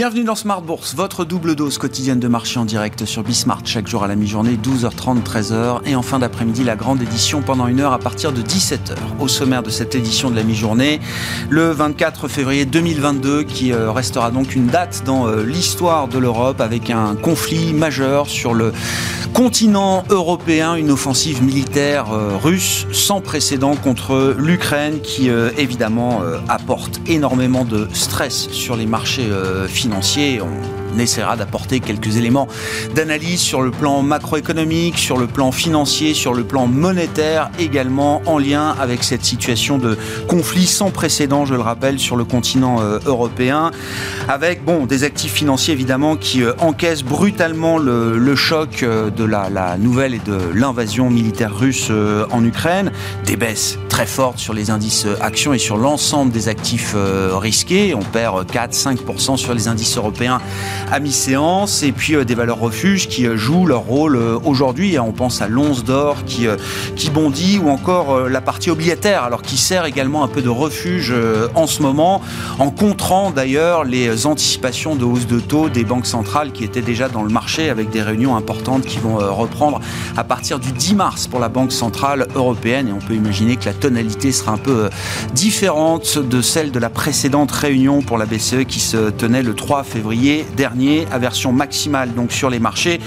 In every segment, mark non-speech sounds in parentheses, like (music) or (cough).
Bienvenue dans Smart Bourse, votre double dose quotidienne de marché en direct sur Bismart, chaque jour à la mi-journée, 12h30, 13h, et en fin d'après-midi, la grande édition pendant une heure à partir de 17h. Au sommaire de cette édition de la mi-journée, le 24 février 2022, qui euh, restera donc une date dans euh, l'histoire de l'Europe, avec un conflit majeur sur le continent européen, une offensive militaire euh, russe sans précédent contre l'Ukraine, qui évidemment apporte énormément de stress sur les marchés financiers financier. On essaiera d'apporter quelques éléments d'analyse sur le plan macroéconomique, sur le plan financier, sur le plan monétaire, également en lien avec cette situation de conflit sans précédent, je le rappelle, sur le continent euh, européen, avec bon des actifs financiers évidemment qui euh, encaissent brutalement le, choc euh, de la, la, nouvelle et de l'invasion militaire russe en Ukraine, des baisses très fortes sur les indices actions et sur l'ensemble des actifs risqués. On perd 4-5% sur les indices européens à mi-séance et puis euh, des valeurs refuges qui euh, jouent leur rôle euh, aujourd'hui. On pense à l'once d'or qui, qui bondit ou encore la partie obligataire alors qui sert également un peu de refuge en ce moment en contrant d'ailleurs les anticipations de hausse de taux des banques centrales qui étaient déjà dans le marché avec des réunions importantes qui vont reprendre à partir du 10 mars pour la Banque centrale européenne et on peut imaginer que la tonalité sera un peu différente de celle de la précédente réunion pour la BCE qui se tenait le 3 février dernier, aversion maximale donc sur les marchés.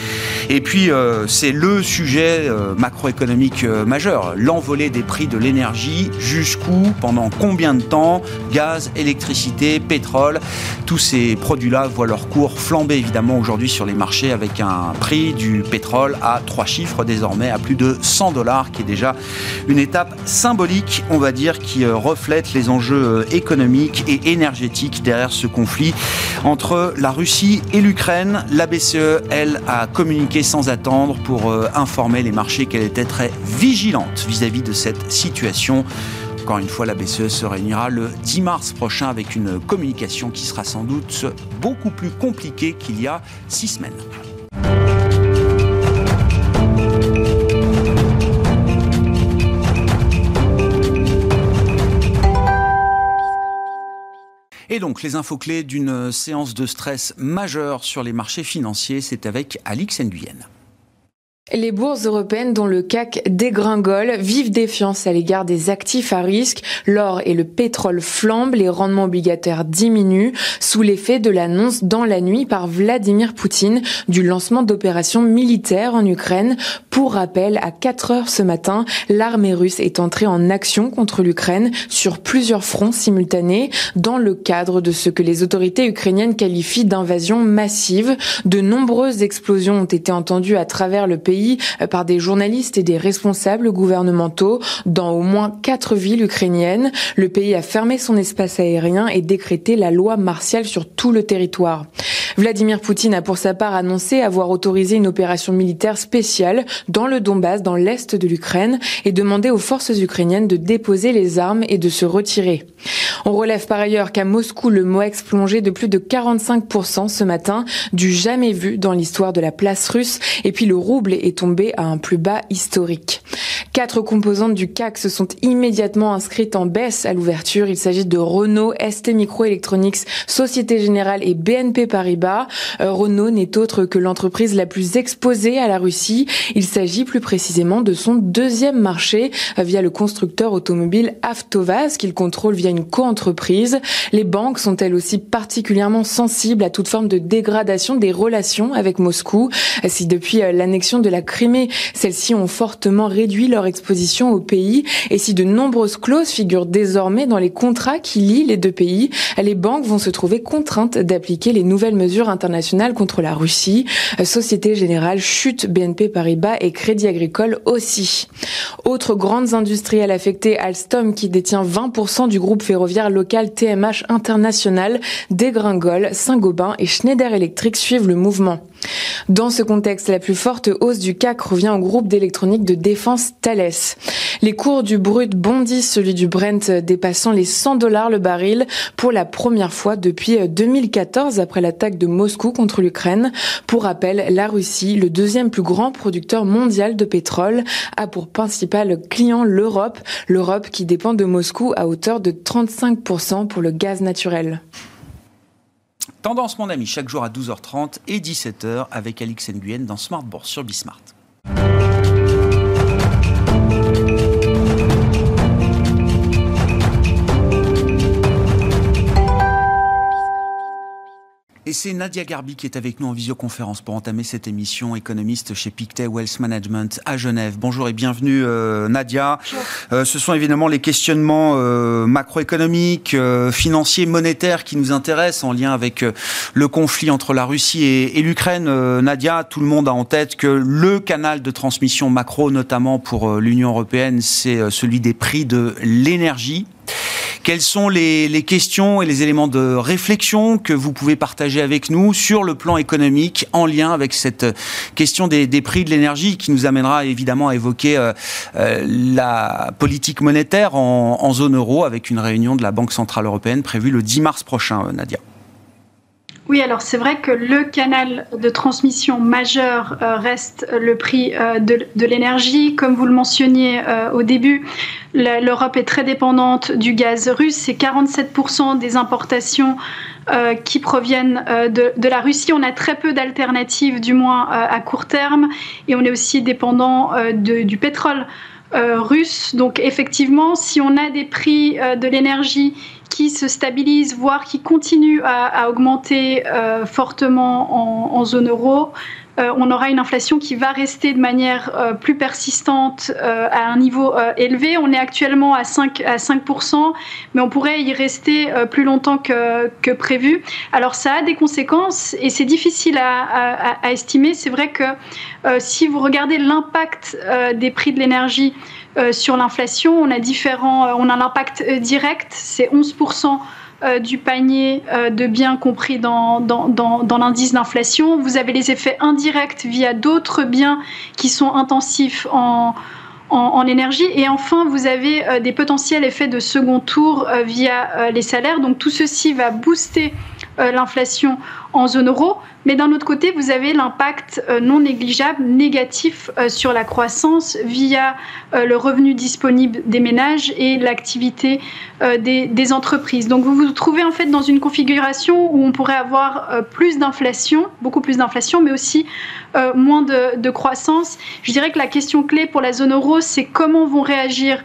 Et puis euh, c'est le sujet euh, macroéconomique euh, majeur, l'envolée des prix de l'énergie, jusqu'où, pendant combien de temps, gaz, électricité, pétrole, tous ces produits-là voient leur cours flamber évidemment aujourd'hui sur les marchés avec un prix du pétrole à trois chiffres désormais à plus de 100 dollars qui est déjà une étape symbolique on va dire qui reflète les enjeux économiques et énergétiques derrière ce conflit entre la Russie et l'Ukraine. La BCE, elle, a communiqué sans attendre pour euh, informer les marchés qu'elle était très vigilante vis-à-vis de cette situation. Encore une fois, la BCE se réunira le 10 mars prochain avec une communication qui sera sans doute beaucoup plus compliquée qu'il y a six semaines. Et donc, les infos clés d'une séance de stress majeure sur les marchés financiers, c'est avec Alix Nguyen. Les bourses européennes dont le CAC dégringole, vive défiance à l'égard des actifs à risque, l'or et le pétrole flambent, les rendements obligataires diminuent sous l'effet de l'annonce dans la nuit par Vladimir Poutine du lancement d'opérations militaires en Ukraine. Pour rappel, à 4 heures ce matin, l'armée russe est entrée en action contre l'Ukraine sur plusieurs fronts simultanés dans le cadre de ce que les autorités ukrainiennes qualifient d'invasion massive. De nombreuses explosions ont été entendues à travers le pays euh, par des journalistes et des responsables gouvernementaux dans au moins quatre villes ukrainiennes. Le pays a fermé son espace aérien et décrété la loi martiale sur tout le territoire. Vladimir Poutine a pour sa part annoncé avoir autorisé une opération militaire spéciale dans le Donbass, dans l'est de l'Ukraine, et demandé aux forces ukrainiennes de déposer les armes et de se retirer. On relève par ailleurs qu'à Moscou, le MOEX plongeait de plus de 45% ce matin, du jamais vu dans l'histoire de la place russe, et puis le rouble est tombé à un plus bas historique. Quatre composantes du CAC se sont immédiatement inscrites en baisse à l'ouverture. Il s'agit de Renault, ST Microelectronics, Société Générale et BNP Paribas. Euh, Renault n'est autre que l'entreprise la plus exposée à la Russie. Il s'agit plus précisément de son deuxième marché euh, via le constructeur automobile Avtovaz qu'il contrôle via une coentreprise. Les banques sont elles aussi particulièrement sensibles à toute forme de dégradation des relations avec Moscou. Si depuis euh, l'annexion de la Crimée, celles-ci ont fortement réduit leur exposition au pays et si de nombreuses clauses figurent désormais dans les contrats qui lient les deux pays, les banques vont se trouver contraintes d'appliquer les nouvelles mesures internationales contre la Russie. Société Générale chute, BNP Paribas et Crédit Agricole aussi. Autres grandes industrielles affectées, Alstom qui détient 20% du groupe ferroviaire local TMH International, dégringole, Saint-Gobain et Schneider Electric suivent le mouvement. Dans ce contexte, la plus forte hausse du CAC revient au groupe d'électronique de défense Thales. Les cours du brut bondissent, celui du Brent dépassant les 100 dollars le baril pour la première fois depuis 2014 après l'attaque de Moscou contre l'Ukraine. Pour rappel, la Russie, le deuxième plus grand producteur mondial de pétrole, a pour principal client l'Europe, l'Europe qui dépend de Moscou à hauteur de 35% pour le gaz naturel. Tendance, mon ami, chaque jour à 12h30 et 17h avec Alix Nguyen dans Smart Bourse sur Bismart. Et c'est Nadia Garbi qui est avec nous en visioconférence pour entamer cette émission, économiste chez Pictet Wealth Management à Genève. Bonjour et bienvenue euh, Nadia. Euh, ce sont évidemment les questionnements euh, macroéconomiques, financiers, monétaires qui nous intéressent en lien avec le conflit entre la Russie et, et l'Ukraine. Nadia, tout le monde a en tête que le canal de transmission macro, notamment pour l'Union européenne, c'est celui des prix de l'énergie. Quelles sont les, questions et les éléments de réflexion que vous pouvez partager avec nous sur le plan économique en lien avec cette question des, prix de l'énergie qui nous amènera évidemment à évoquer euh, euh, la politique monétaire en, en zone euro avec une réunion de la Banque Centrale Européenne prévue le 10 mars prochain, euh, Nadia oui, alors c'est vrai que le canal de transmission majeur euh, reste le prix euh, de, l'énergie. Comme vous le mentionniez euh, au début, l'Europe est très dépendante du gaz russe. C'est 47% des importations qui proviennent de, la Russie. On a très peu d'alternatives, du moins à court terme, et on est aussi dépendant du pétrole. russe. Donc effectivement, si on a des prix de l'énergie qui se stabilise, voire qui continue à, augmenter euh, fortement en, zone euro, on aura une inflation qui va rester de manière euh, plus persistante à un niveau élevé. On est actuellement à 5, à 5%, mais on pourrait y rester plus longtemps que, prévu. Alors ça a des conséquences et c'est difficile à, estimer. C'est vrai que si vous regardez l'impact des prix de l'énergie euh, sur l'inflation, on a différents, euh, on a l'impact euh, direct, c'est 11% du panier de biens compris dans, l'indice d'inflation. Vous avez les effets indirects via d'autres biens qui sont intensifs en, en, énergie. Et enfin, vous avez des potentiels effets de second tour via les salaires. Donc tout ceci va booster l'inflation en zone euro. Mais d'un autre côté, vous avez l'impact euh, non négligeable négatif euh, sur la croissance via euh, le revenu disponible des ménages et l'activité des, entreprises. Donc vous vous trouvez en fait dans une configuration où on pourrait avoir plus d'inflation, beaucoup plus d'inflation, mais aussi moins de, de, croissance. Je dirais que la question clé pour la zone euro, c'est comment vont réagir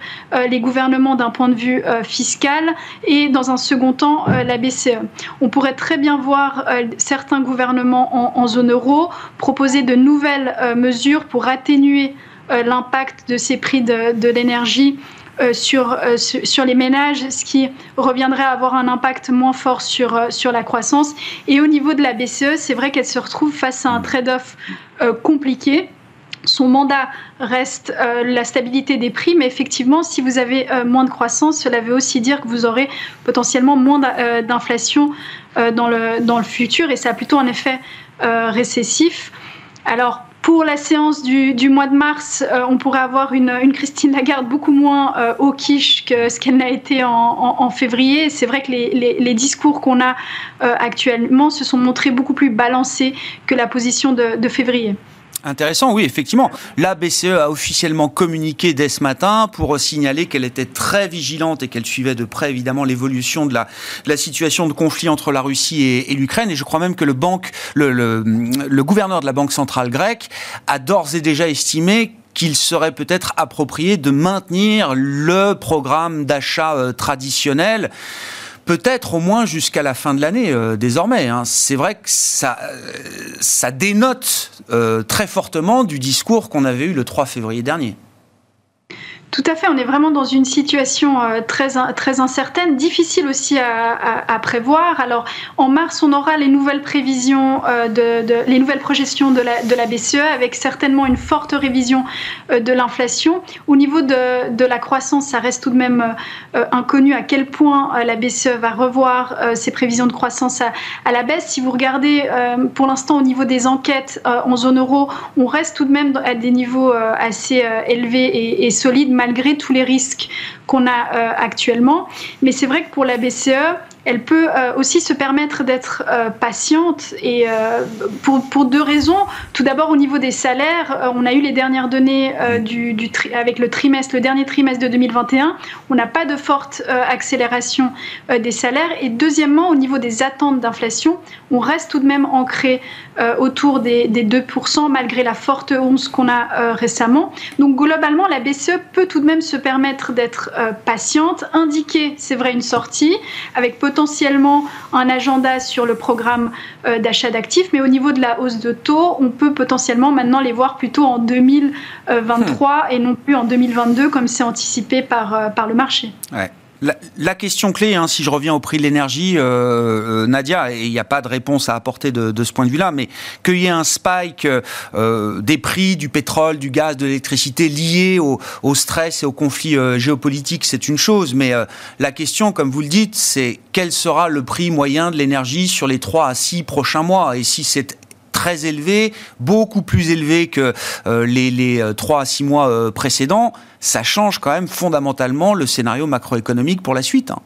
les gouvernements d'un point de vue fiscal et dans un second temps la BCE. On pourrait très bien voir certains gouvernements en, zone euro proposer de nouvelles euh, mesures pour atténuer euh, l'impact de ces prix de, l'énergie euh, sur, sur les ménages, ce qui reviendrait à avoir un impact moins fort sur, sur la croissance. Et au niveau de la BCE, c'est vrai qu'elle se retrouve face à un trade-off compliqué. Son mandat reste la stabilité des prix, mais effectivement, si vous avez moins de croissance, cela veut aussi dire que vous aurez potentiellement moins d'inflation euh, dans, le, dans le futur et ça a plutôt un effet euh, récessif. Alors, pour la séance du, du mois de mars, euh, on pourrait avoir une, une, Christine Lagarde beaucoup moins au quiche que ce qu'elle n'a été en, en, février. C'est vrai que les, les, discours qu'on a actuellement se sont montrés beaucoup plus balancés que la position de février. Intéressant, oui, effectivement. La BCE a officiellement communiqué dès ce matin pour signaler qu'elle était très vigilante et qu'elle suivait de près, évidemment, l'évolution de la, situation de conflit entre la Russie et, l'Ukraine. Et je crois même que le, le gouverneur de la Banque centrale grecque a d'ores et déjà estimé qu'il serait peut-être approprié de maintenir le programme d'achat euh, traditionnel peut-être au moins jusqu'à la fin de l'année euh, désormais. Hein. C'est vrai que ça, euh, dénote euh, très fortement du discours qu'on avait eu le 3 février dernier. Tout à fait, on est vraiment dans une situation euh, très, très incertaine, difficile aussi à, prévoir. Alors, en mars, on aura les nouvelles prévisions, euh, de, les nouvelles projections de la, BCE, avec certainement une forte révision euh, de l'inflation. Au niveau de, la croissance, ça reste tout de même inconnu à quel point la BCE va revoir ses prévisions de croissance à, la baisse. Si vous regardez pour l'instant au niveau des enquêtes en zone euro, on reste tout de même à des niveaux assez élevés et solides malgré tous les risques qu'on a euh, actuellement. Mais c'est vrai que pour la BCE, elle peut euh, aussi se permettre d'être euh, patiente et euh, pour, pour, deux raisons. Tout d'abord, au niveau des salaires, on a eu les dernières données du, avec le trimestre, le dernier trimestre de 2021. On n'a pas de forte accélération des salaires. Et deuxièmement, au niveau des attentes d'inflation, on reste tout de même ancré autour des, des, 2% malgré la forte hausse qu'on a récemment. Donc globalement, la BCE peut tout de même se permettre d'être patiente, indiquer, c'est vrai, une sortie avec potentiellement potentiellement un agenda sur le programme euh, d'achat d'actifs, mais au niveau de la hausse de taux, on peut potentiellement maintenant les voir plutôt en 2023 hmm. et non plus en 2022 comme c'est anticipé par, euh, par le marché. La, question clé, hein, si je reviens au prix de l'énergie, euh, euh, Nadia, et il n'y a pas de réponse à apporter de, ce point de vue-là, mais qu'il y ait un spike euh, des prix du pétrole, du gaz, de l'électricité liés au, stress et au conflit géopolitique, c'est une chose. Mais la question, comme vous le dites, c'est quel sera le prix moyen de l'énergie sur les 3 à 6 prochains mois? Et si c'est très élevé, beaucoup plus élevé que euh, les, les 3 euh, à 6 mois euh, précédents, ça change quand même fondamentalement le scénario macroéconomique pour la suite. Hein.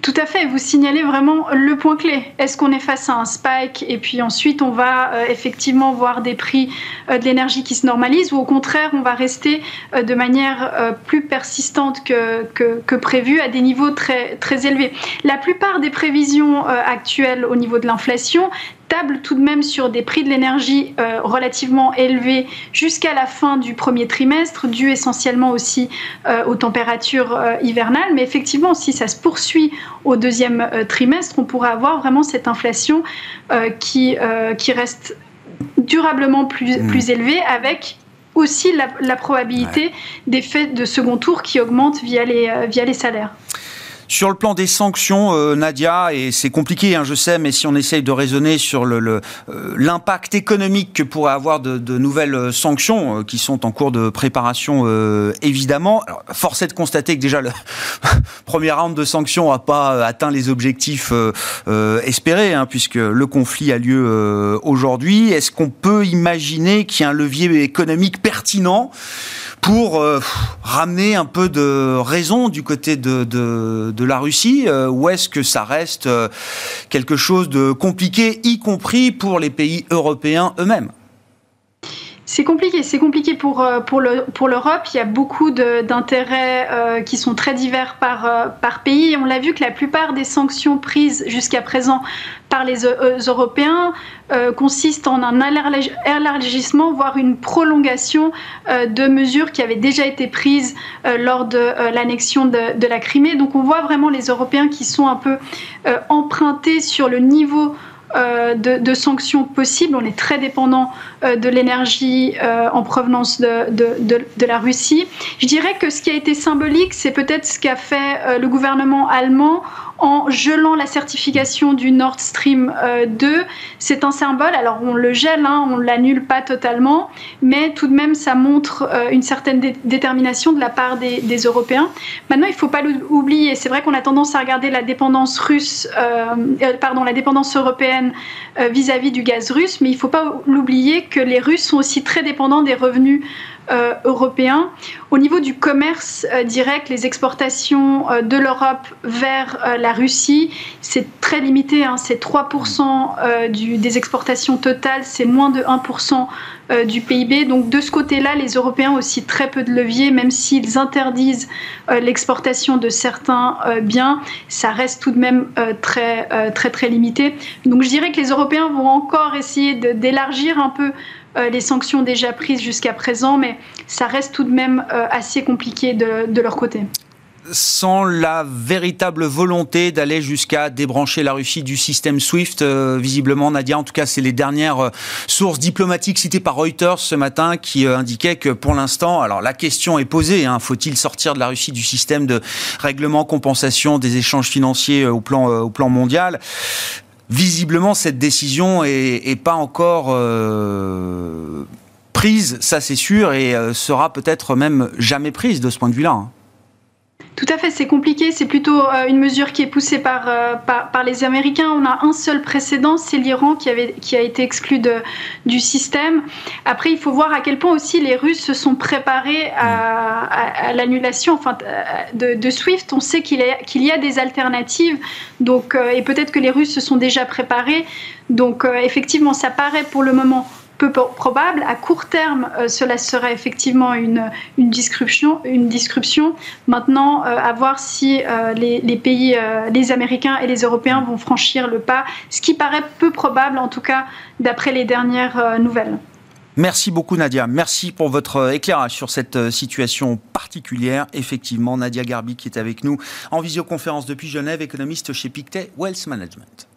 Tout à fait, vous signalez vraiment le point clé. Est-ce qu'on est face à un spike et puis ensuite on va effectivement voir des prix de l'énergie qui se normalisent ou au contraire on va rester de manière plus persistante que, que, que, prévu à des niveaux très, très élevés? La plupart des prévisions actuelles au niveau de l'inflation tout de même sur des prix de l'énergie euh, relativement élevés jusqu'à la fin du premier trimestre, dû essentiellement aussi euh, aux températures euh, hivernales. Mais effectivement, si ça se poursuit au deuxième trimestre, on pourrait avoir vraiment cette inflation qui, qui reste durablement plus, mmh. plus élevée avec aussi la, probabilité d'effets de second tour qui augmentent via les, via les salaires. Sur le plan des sanctions, euh, Nadia, et c'est compliqué, hein, je sais, mais si on essaye de raisonner sur euh, l'impact économique que pourraient avoir de, nouvelles euh, sanctions qui sont en cours de préparation, évidemment, alors, force est de constater que déjà le (laughs) premier round de sanctions n'a pas atteint les objectifs espérés, hein, puisque le conflit a lieu aujourd'hui. Est-ce qu'on peut imaginer qu'il y a un levier économique pertinent pour ramener un peu de raison du côté de, de, la Russie euh, ou est-ce que ça reste euh, quelque chose de compliqué, y compris pour les pays européens eux-mêmes? C'est compliqué, c'est compliqué pour, euh, pour, le, pour l'Europe. Il y a beaucoup d'intérêts euh, qui sont très divers par, euh, par pays. On l'a vu que la plupart des sanctions prises jusqu'à présent par les Européens consistent en un élargissement, voire une prolongation de mesures qui avaient déjà été prises lors de l'annexion de, la Crimée. Donc on voit vraiment les Européens qui sont un peu empruntés sur le niveau euh, de, sanctions possibles. On est très dépendant euh, de l'énergie euh, en provenance de, de, la Russie. Je dirais que ce qui a été symbolique, c'est peut-être ce qu'a fait le gouvernement allemand en gelant la certification du Nord Stream 2. Euh, c'est un symbole, alors on le gèle, hein, on ne l'annule pas totalement, mais tout de même ça montre euh, une certaine détermination de la part des, Européens. Maintenant, il ne faut pas l'oublier, c'est vrai qu'on a tendance à regarder la dépendance russe, euh, pardon, la dépendance européenne vis-à-vis -vis du gaz russe, mais il ne faut pas l'oublier que les Russes sont aussi très dépendants des revenus euh, européen. Au niveau du commerce euh, direct, les exportations euh, de l'Europe vers la Russie, c'est très limité. Hein, c'est 3% du, des exportations totales, c'est moins de 1% du PIB. Donc de ce côté-là, les Européens ont aussi très peu de levier, même s'ils interdisent l'exportation de certains biens, ça reste tout de même très très très limité. Donc je dirais que les Européens vont encore essayer d'élargir un peu euh, les sanctions déjà prises jusqu'à présent, mais ça reste tout de même euh, assez compliqué de, leur côté. Sans la véritable volonté d'aller jusqu'à débrancher la Russie du système SWIFT, euh, visiblement, Nadia, en tout cas, c'est les dernières sources diplomatiques citées par Reuters ce matin qui indiquaient que pour l'instant, alors la question est posée, hein, faut-il sortir de la Russie du système de règlement compensation des échanges financiers au plan mondial? Visiblement, cette décision est, pas encore euh, prise, ça c'est sûr, et euh, sera peut-être même jamais prise de ce point de vue-là. Tout à fait, c'est compliqué. C'est plutôt euh, une mesure qui est poussée par, euh, par, par, les Américains. On a un seul précédent, c'est l'Iran qui, a été exclu du système. Après, il faut voir à quel point aussi les Russes se sont préparés à, l'annulation enfin, de, SWIFT. On sait qu'il y a des alternatives. Donc, et peut-être que les Russes se sont déjà préparés. Donc, effectivement, ça paraît pour le moment peu probable. À court terme, euh, cela serait effectivement une, une, disruption, une. Maintenant, euh, à voir si euh, les, les, pays, les Américains et les Européens vont franchir le pas, ce qui paraît peu probable, en tout cas, d'après les dernières nouvelles. Merci beaucoup Nadia. Merci pour votre éclairage sur cette situation particulière. Effectivement, Nadia Garbi qui est avec nous en visioconférence depuis Genève, économiste chez Pictet Wealth Management.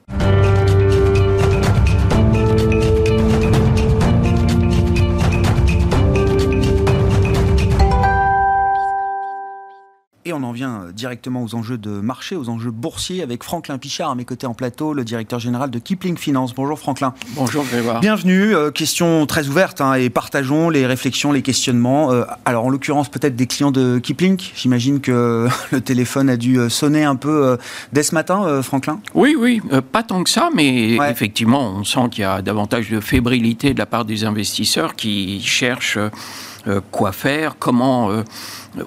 Et on en vient euh, directement aux enjeux de marché, aux enjeux boursiers, avec Franklin Pichard à mes côtés en plateau, le directeur général de Kipling Finance. Bonjour Franklin. Bonjour Grégoire. Bienvenue. Euh, question très ouverte hein, et partageons les réflexions, les questionnements. Euh, alors en l'occurrence peut-être des clients de Kipling. J'imagine que (laughs) le téléphone a dû sonner un peu dès ce matin, Franklin. Oui, oui, pas tant que ça, mais effectivement on sent qu'il y a davantage de fébrilité de la part des investisseurs qui cherchent quoi faire, comment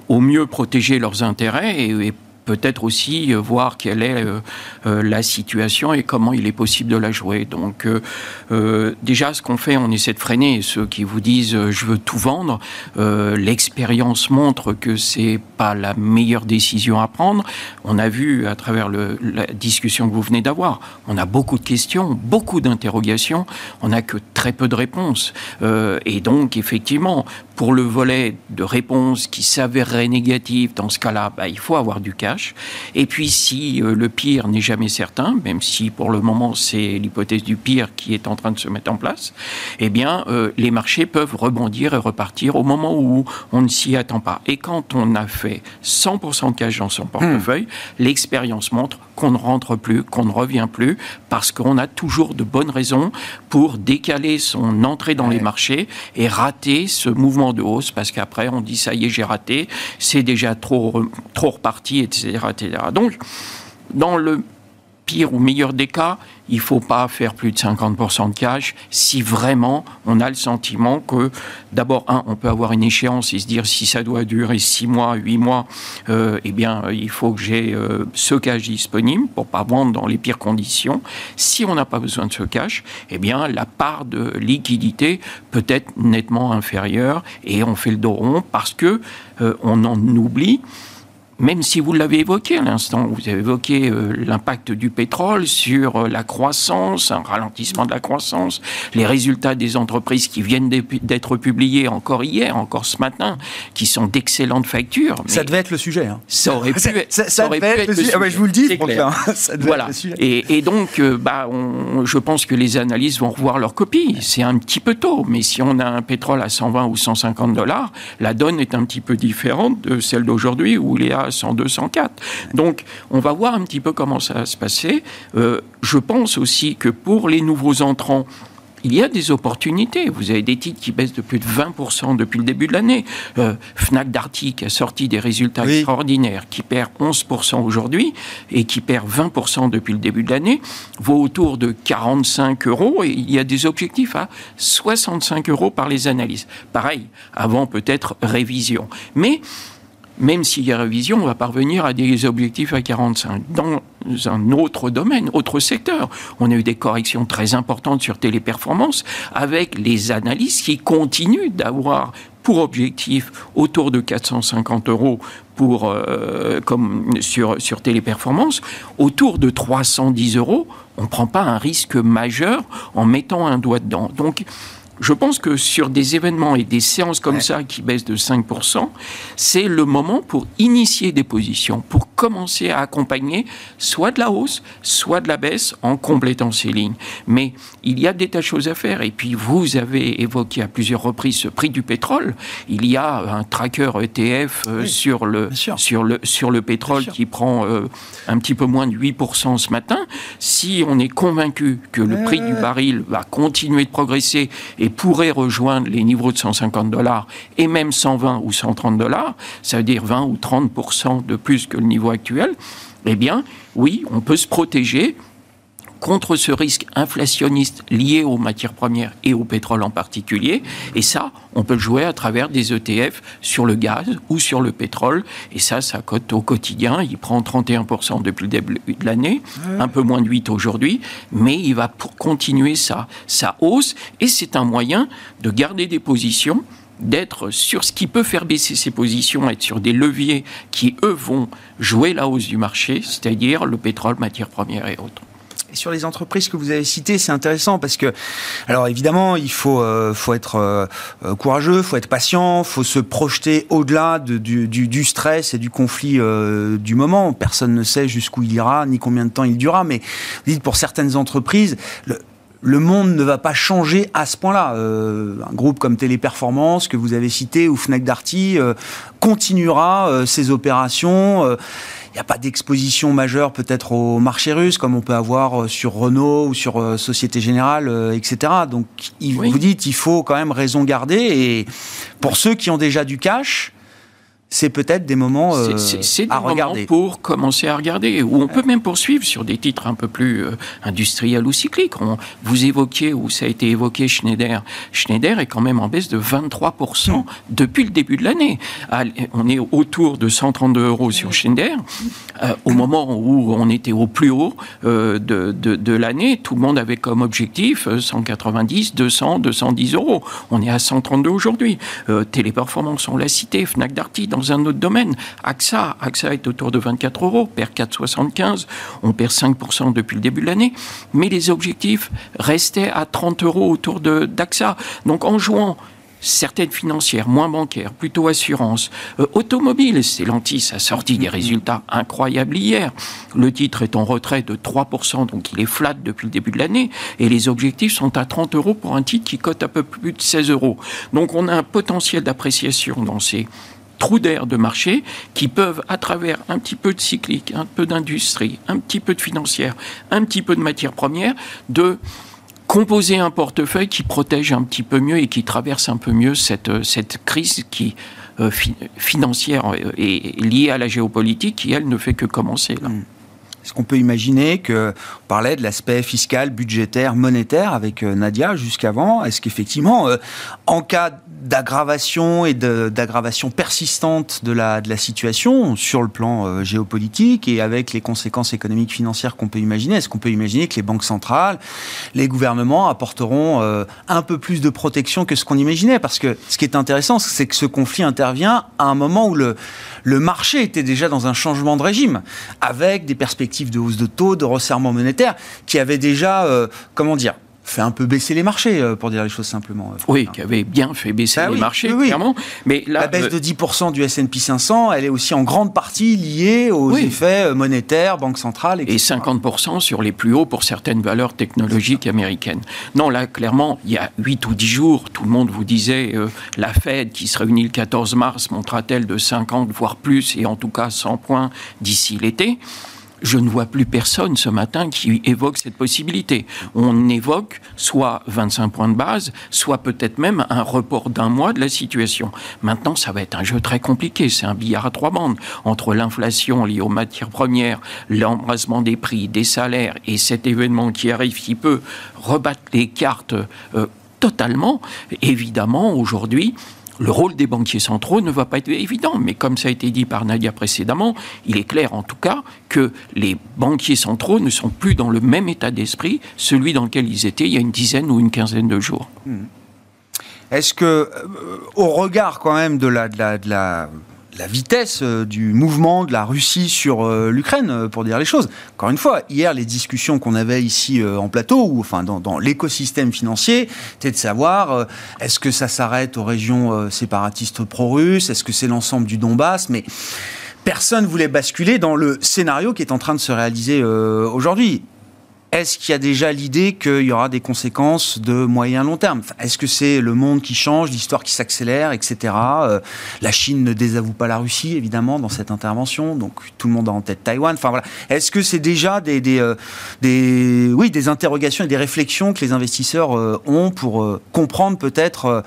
au mieux protéger leurs intérêts et, peut-être aussi euh, voir quelle est euh, euh, la situation et comment il est possible de la jouer. Donc déjà, ce qu'on fait, on essaie de freiner ceux qui vous disent je veux tout vendre. L'expérience montre que c'est pas la meilleure décision à prendre. On a vu à travers la discussion que vous venez d'avoir, on a beaucoup de questions, beaucoup d'interrogations, on n'a que très peu de réponses. et donc effectivement, pour le volet de réponse qui s'avérerait négatif, dans ce cas-là, bah, il faut avoir du cash. Et puis si euh, le pire n'est jamais certain, même si pour le moment c'est l'hypothèse du pire qui est en train de se mettre en place, eh bien euh, les marchés peuvent rebondir et repartir au moment où on ne s'y attend pas. Et quand on a fait 100% de cash dans son portefeuille, hmm. l'expérience montre qu'on ne rentre plus, qu'on ne revient plus, parce qu'on a toujours de bonnes raisons pour décaler son entrée dans les marchés et rater ce mouvement de hausse, parce qu'après on dit ça y est, j'ai raté, c'est déjà trop, trop reparti, etc., Donc, dans le pire ou meilleur des cas, il ne faut pas faire plus de 50% de cash si vraiment on a le sentiment que, d'abord, un, on peut avoir une échéance et se dire si ça doit durer 6 mois, 8 mois, euh, eh bien, il faut que j'ai euh, ce cash disponible pour pas vendre dans les pires conditions. Si on n'a pas besoin de ce cash, eh bien, la part de liquidité peut être nettement inférieure et on fait le dos rond parce que euh, on en oublie même si vous l'avez évoqué à l'instant, vous avez évoqué euh, l'impact du pétrole sur euh, la croissance, un ralentissement de la croissance, les résultats des entreprises qui viennent d'être publiés encore hier, encore ce matin, qui sont d'excellentes factures. Ça devait être le sujet. Hein. Ça aurait pu, ça, aurait pu être, le sujet. Ah je vous le dis, (laughs) ça devait voilà. Être le sujet. Et, et donc, euh, bah, on, je pense que les analystes vont revoir leur copie. C'est un petit peu tôt, mais si on a un pétrole à 120 ou 150 dollars, la donne est un petit peu différente de celle d'aujourd'hui où il est à 102, 104. Donc, on va voir un petit peu comment ça va se passer. Euh, je pense aussi que pour les nouveaux entrants, il y a des opportunités. Vous avez des titres qui baissent de plus de 20% depuis le début de l'année. Euh, Fnac Darty qui a sorti des résultats extraordinaires, qui perd 11% aujourd'hui et qui perd 20% depuis le début de l'année, vaut autour de 45 euros et il y a des objectifs à 65 euros par les analyses. Pareil, avant peut-être révision. Mais même s'il y a révision, on va parvenir à des objectifs à 45. Dans un autre domaine, autre secteur, on a eu des corrections très importantes sur téléperformance avec les analystes qui continuent d'avoir pour objectif autour de 450 euros pour, euh, comme sur, sur téléperformance, autour de 310 euros, on ne prend pas un risque majeur en mettant un doigt dedans. Donc, je pense que sur des événements et des séances comme ça qui baissent de 5%, c'est le moment pour initier des positions, pour commencer à accompagner soit de la hausse, soit de la baisse en complétant ces lignes. Mais il y a des tas de choses à faire. Et puis, vous avez évoqué à plusieurs reprises ce prix du pétrole. Il y a un tracker ETF euh, sur, le, sur, le, sur le pétrole qui prend euh, un petit peu moins de 8% ce matin. Si on est convaincu que le prix du baril va continuer de progresser et pourrait rejoindre les niveaux de 150 dollars et même 120 ou 130 dollars, ça veut dire 20 ou 30% de plus que le niveau actuel, eh bien, oui, on peut se protéger contre ce risque inflationniste lié aux matières premières et au pétrole en particulier. Et ça, on peut le jouer à travers des ETF sur le gaz ou sur le pétrole. Et ça, ça cote au quotidien. Il prend 31% depuis le début de l'année, un peu moins de 8 aujourd'hui, mais il va pour continuer sa, sa hausse. Et c'est un moyen de garder des positions d'être sur ce qui peut faire baisser ses positions, être sur des leviers qui, eux, vont jouer la hausse du marché, c'est-à-dire le pétrole, matières premières et autres. Et sur les entreprises que vous avez citées, c'est intéressant parce que, alors évidemment, il faut, euh, faut être euh, euh, courageux, faut être patient, faut se projeter au-delà du, stress et du conflit du moment. Personne ne sait jusqu'où il ira, ni combien de temps il durera. Mais dites pour certaines entreprises, le, le monde ne va pas changer à ce point-là. un groupe comme Téléperformance que vous avez cité ou Fnac Darty continuera ses opérations il n'y a pas d'exposition majeure peut-être au marché russe comme on peut avoir euh, sur Renault ou sur euh, Société Générale, euh, etc. Donc vous dites il faut quand même raison garder et pour ceux qui ont déjà du cash, c'est peut-être des moments euh, c'est, à regarder. pour commencer à regarder. Ou on peut même poursuivre sur des titres un peu plus euh, industriels ou cycliques. vous évoquiez, ou ça a été évoqué, Schneider. Schneider est quand même en baisse de 23% hmm. depuis le début de l'année. On est autour de 132 euros sur Schneider. Euh, au moment où on était au plus haut de, de, de l'année, tout le monde avait comme objectif 190, 200, 210 euros. On est à 132 aujourd'hui. Téléperformance, on l'a cité, Fnac Darty, dans un autre domaine. AXA, AXA est autour de 24 euros, perd 4,75, on perd 5% depuis le début de l'année, mais les objectifs restaient à 30 euros autour d'AXA. Donc en jouant certaines financières, moins bancaires, plutôt assurances, euh, automobiles, Stellantis a sorti des résultats incroyables hier. Le titre est en retrait de 3%, donc il est flat depuis le début de l'année, et les objectifs sont à 30 euros pour un titre qui cote à peu plus de 16 euros. Donc on a un potentiel d'appréciation dans ces trous d'air de marché qui peuvent, à travers un petit peu de cyclique, un peu d'industrie, un petit peu de financière, un petit peu de matières premières, de composer un portefeuille qui protège un petit peu mieux et qui traverse un peu mieux cette, cette crise qui, euh, financière et liée à la géopolitique qui, elle, ne fait que commencer. Hmm. Est-ce qu'on peut imaginer que on parlait de l'aspect fiscal, budgétaire, monétaire avec euh, Nadia jusqu'avant Est-ce qu'effectivement, euh, en cas d'aggravation et d'aggravation persistante de la, de la situation sur le plan euh, géopolitique et avec les conséquences économiques financières qu'on peut imaginer, est-ce qu'on peut imaginer que les banques centrales, les gouvernements apporteront un peu plus de protection que ce qu'on imaginait? Parce que ce qui est intéressant, c'est que ce conflit intervient à un moment où le, le marché était déjà dans un changement de régime, avec des perspectives de hausse de taux, de resserrement monétaire, qui avaient déjà, euh, comment dire, fait un peu baisser les marchés, euh, pour dire les choses simplement. Euh, oui, qui avait bien fait baisser bah les marchés, clairement. Mais la baisse de 10% du S&P 500, elle est aussi en grande partie liée aux effets monétaires, banque centrale, etc. Et 50% sur les plus hauts pour certaines valeurs technologiques américaines. Non, là, clairement, il y a 8 ou 10 jours, tout le monde vous disait, la Fed, qui se réunit le 14 mars, montrera-t-elle de 50, voire plus, et en tout cas 100 points d'ici l'été je ne vois plus personne ce matin qui évoque cette possibilité. On évoque soit 25 points de base, soit peut-être même un report d'un mois de la situation. Maintenant, ça va être un jeu très compliqué. C'est un billard à trois bandes entre l'inflation liée aux matières premières, l'embrasement des prix, des salaires et cet événement qui arrive qui peut rebattre les cartes euh, totalement. Évidemment, aujourd'hui, le rôle des banquiers centraux ne va pas être évident, mais comme ça a été dit par Nadia précédemment, il est clair en tout cas que les banquiers centraux ne sont plus dans le même état d'esprit, celui dans lequel ils étaient il y a une dizaine ou une quinzaine de jours. Hmm. Est-ce que, euh, au regard quand même de la, de la la vitesse euh, du mouvement de la Russie sur euh, l'Ukraine, euh, pour dire les choses. Encore une fois, hier, les discussions qu'on avait ici en plateau, ou enfin dans, l'écosystème financier, c'était de savoir est-ce que ça s'arrête aux régions séparatistes pro-russes, est-ce que c'est l'ensemble du Donbass, mais personne voulait basculer dans le scénario qui est en train de se réaliser aujourd'hui est-ce qu'il y a déjà l'idée qu'il y aura des conséquences de moyen long terme? Est-ce que c'est le monde qui change, l'histoire qui s'accélère, etc. Euh, la Chine ne désavoue pas la Russie, évidemment, dans cette intervention, donc tout le monde a en tête Taïwan. Enfin voilà. Est-ce que c'est déjà des, des, euh, des, oui, des interrogations et des réflexions que les investisseurs euh, ont pour comprendre peut-être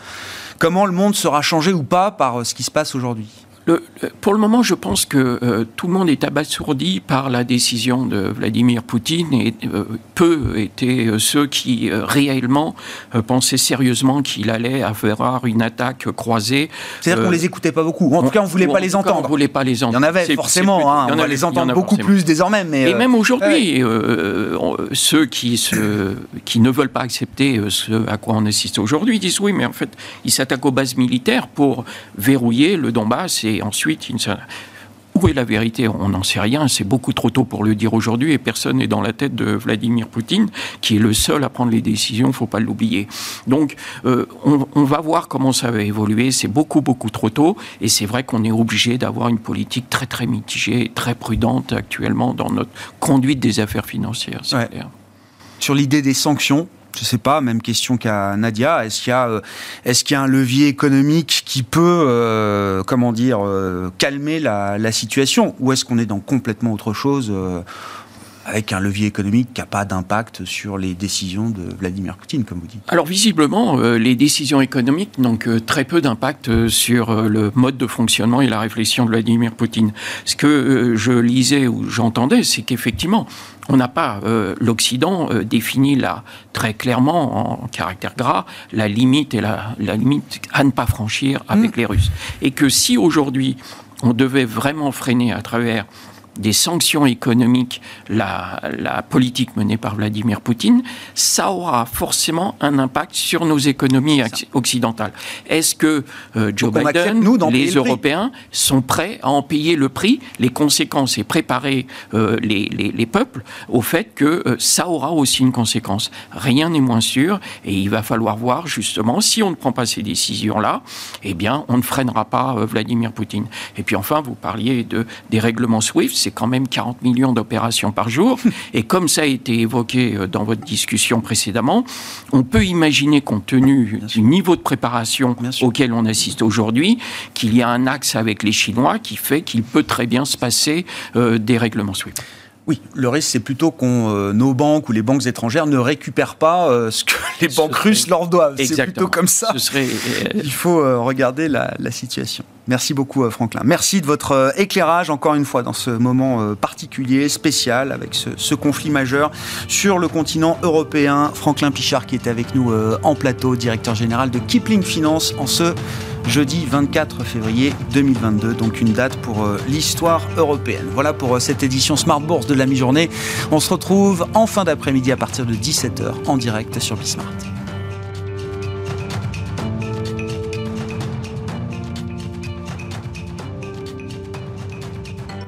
comment le monde sera changé ou pas par ce qui se passe aujourd'hui? Pour le moment, je pense que euh, tout le monde est abasourdi par la décision de Vladimir Poutine et euh, peu étaient euh, ceux qui réellement pensaient sérieusement qu'il allait avoir une attaque croisée. C'est-à-dire qu'on les écoutait pas beaucoup. En tout cas, on voulait pas les entendre. On voulait pas les entendre. Il y en avait forcément. Hein, on va les entendre beaucoup plus désormais. Mais et même aujourd'hui, ceux qui, se, qui ne veulent pas accepter ce à quoi on assiste aujourd'hui disent oui, mais en fait, ils s'attaquent aux bases militaires pour verrouiller le Donbass et et ensuite, où est la vérité? On n'en sait rien, c'est beaucoup trop tôt pour le dire aujourd'hui et personne n'est dans la tête de Vladimir Poutine, qui est le seul à prendre les décisions, il ne faut pas l'oublier. Donc euh, on, va voir comment ça va évoluer, c'est beaucoup beaucoup trop tôt et c'est vrai qu'on est obligé d'avoir une politique très très mitigée, très prudente actuellement dans notre conduite des affaires financières. Sur l'idée des sanctions, je ne sais pas, même question qu'à Nadia. Est-ce qu'il y a, euh, un levier économique qui peut, euh, comment dire, euh, calmer la, situation, ou est-ce qu'on est dans complètement autre chose avec un levier économique qui n'a pas d'impact sur les décisions de Vladimir Poutine, comme vous dites Alors visiblement, euh, les décisions économiques n'ont que très peu d'impact euh, sur euh, le mode de fonctionnement et la réflexion de Vladimir Poutine. Ce que je lisais ou j'entendais, c'est qu'effectivement, on n'a pas, l'Occident défini là très clairement en caractère gras la limite et la, la limite à ne pas franchir avec mmh. les Russes. Et que si aujourd'hui on devait vraiment freiner à travers des sanctions économiques, la, la, politique menée par Vladimir Poutine, ça aura forcément un impact sur nos économies occidentales. Est-ce que euh, Joe Biden, les Européens, sont prêts à en payer le prix, les conséquences et préparer euh, les, les, les, peuples au fait que euh, ça aura aussi une conséquence Rien n'est moins sûr et il va falloir voir justement si on ne prend pas ces décisions-là, eh bien on ne freinera pas Vladimir Poutine. Et puis enfin, vous parliez de, des règlements SWIFT c'est quand même 40 millions d'opérations par jour. (laughs) Et comme ça a été évoqué euh, dans votre discussion précédemment, on peut imaginer, compte tenu du niveau de préparation auquel on assiste aujourd'hui, qu'il y a un axe avec les Chinois qui fait qu'il peut très bien se passer euh, des règlements SWIFT. Oui, le risque, c'est plutôt qu'on euh, nos banques ou les banques étrangères ne récupèrent pas ce que (laughs) les banques russes leur doivent. C'est plutôt comme ça. Il faut regarder la, la situation. Merci beaucoup euh, Franklin. Merci de votre euh, éclairage encore une fois dans ce moment euh, particulier, spécial, avec ce, conflit majeur sur le continent européen. Franklin Pichard qui était avec nous en plateau, directeur général de Kipling Finance en ce jeudi 24 février 2022, donc une date pour l'histoire européenne. Voilà pour cette édition Smart Bourse de la mi-journée. On se retrouve en fin d'après-midi à partir de 17h en direct sur Bismart.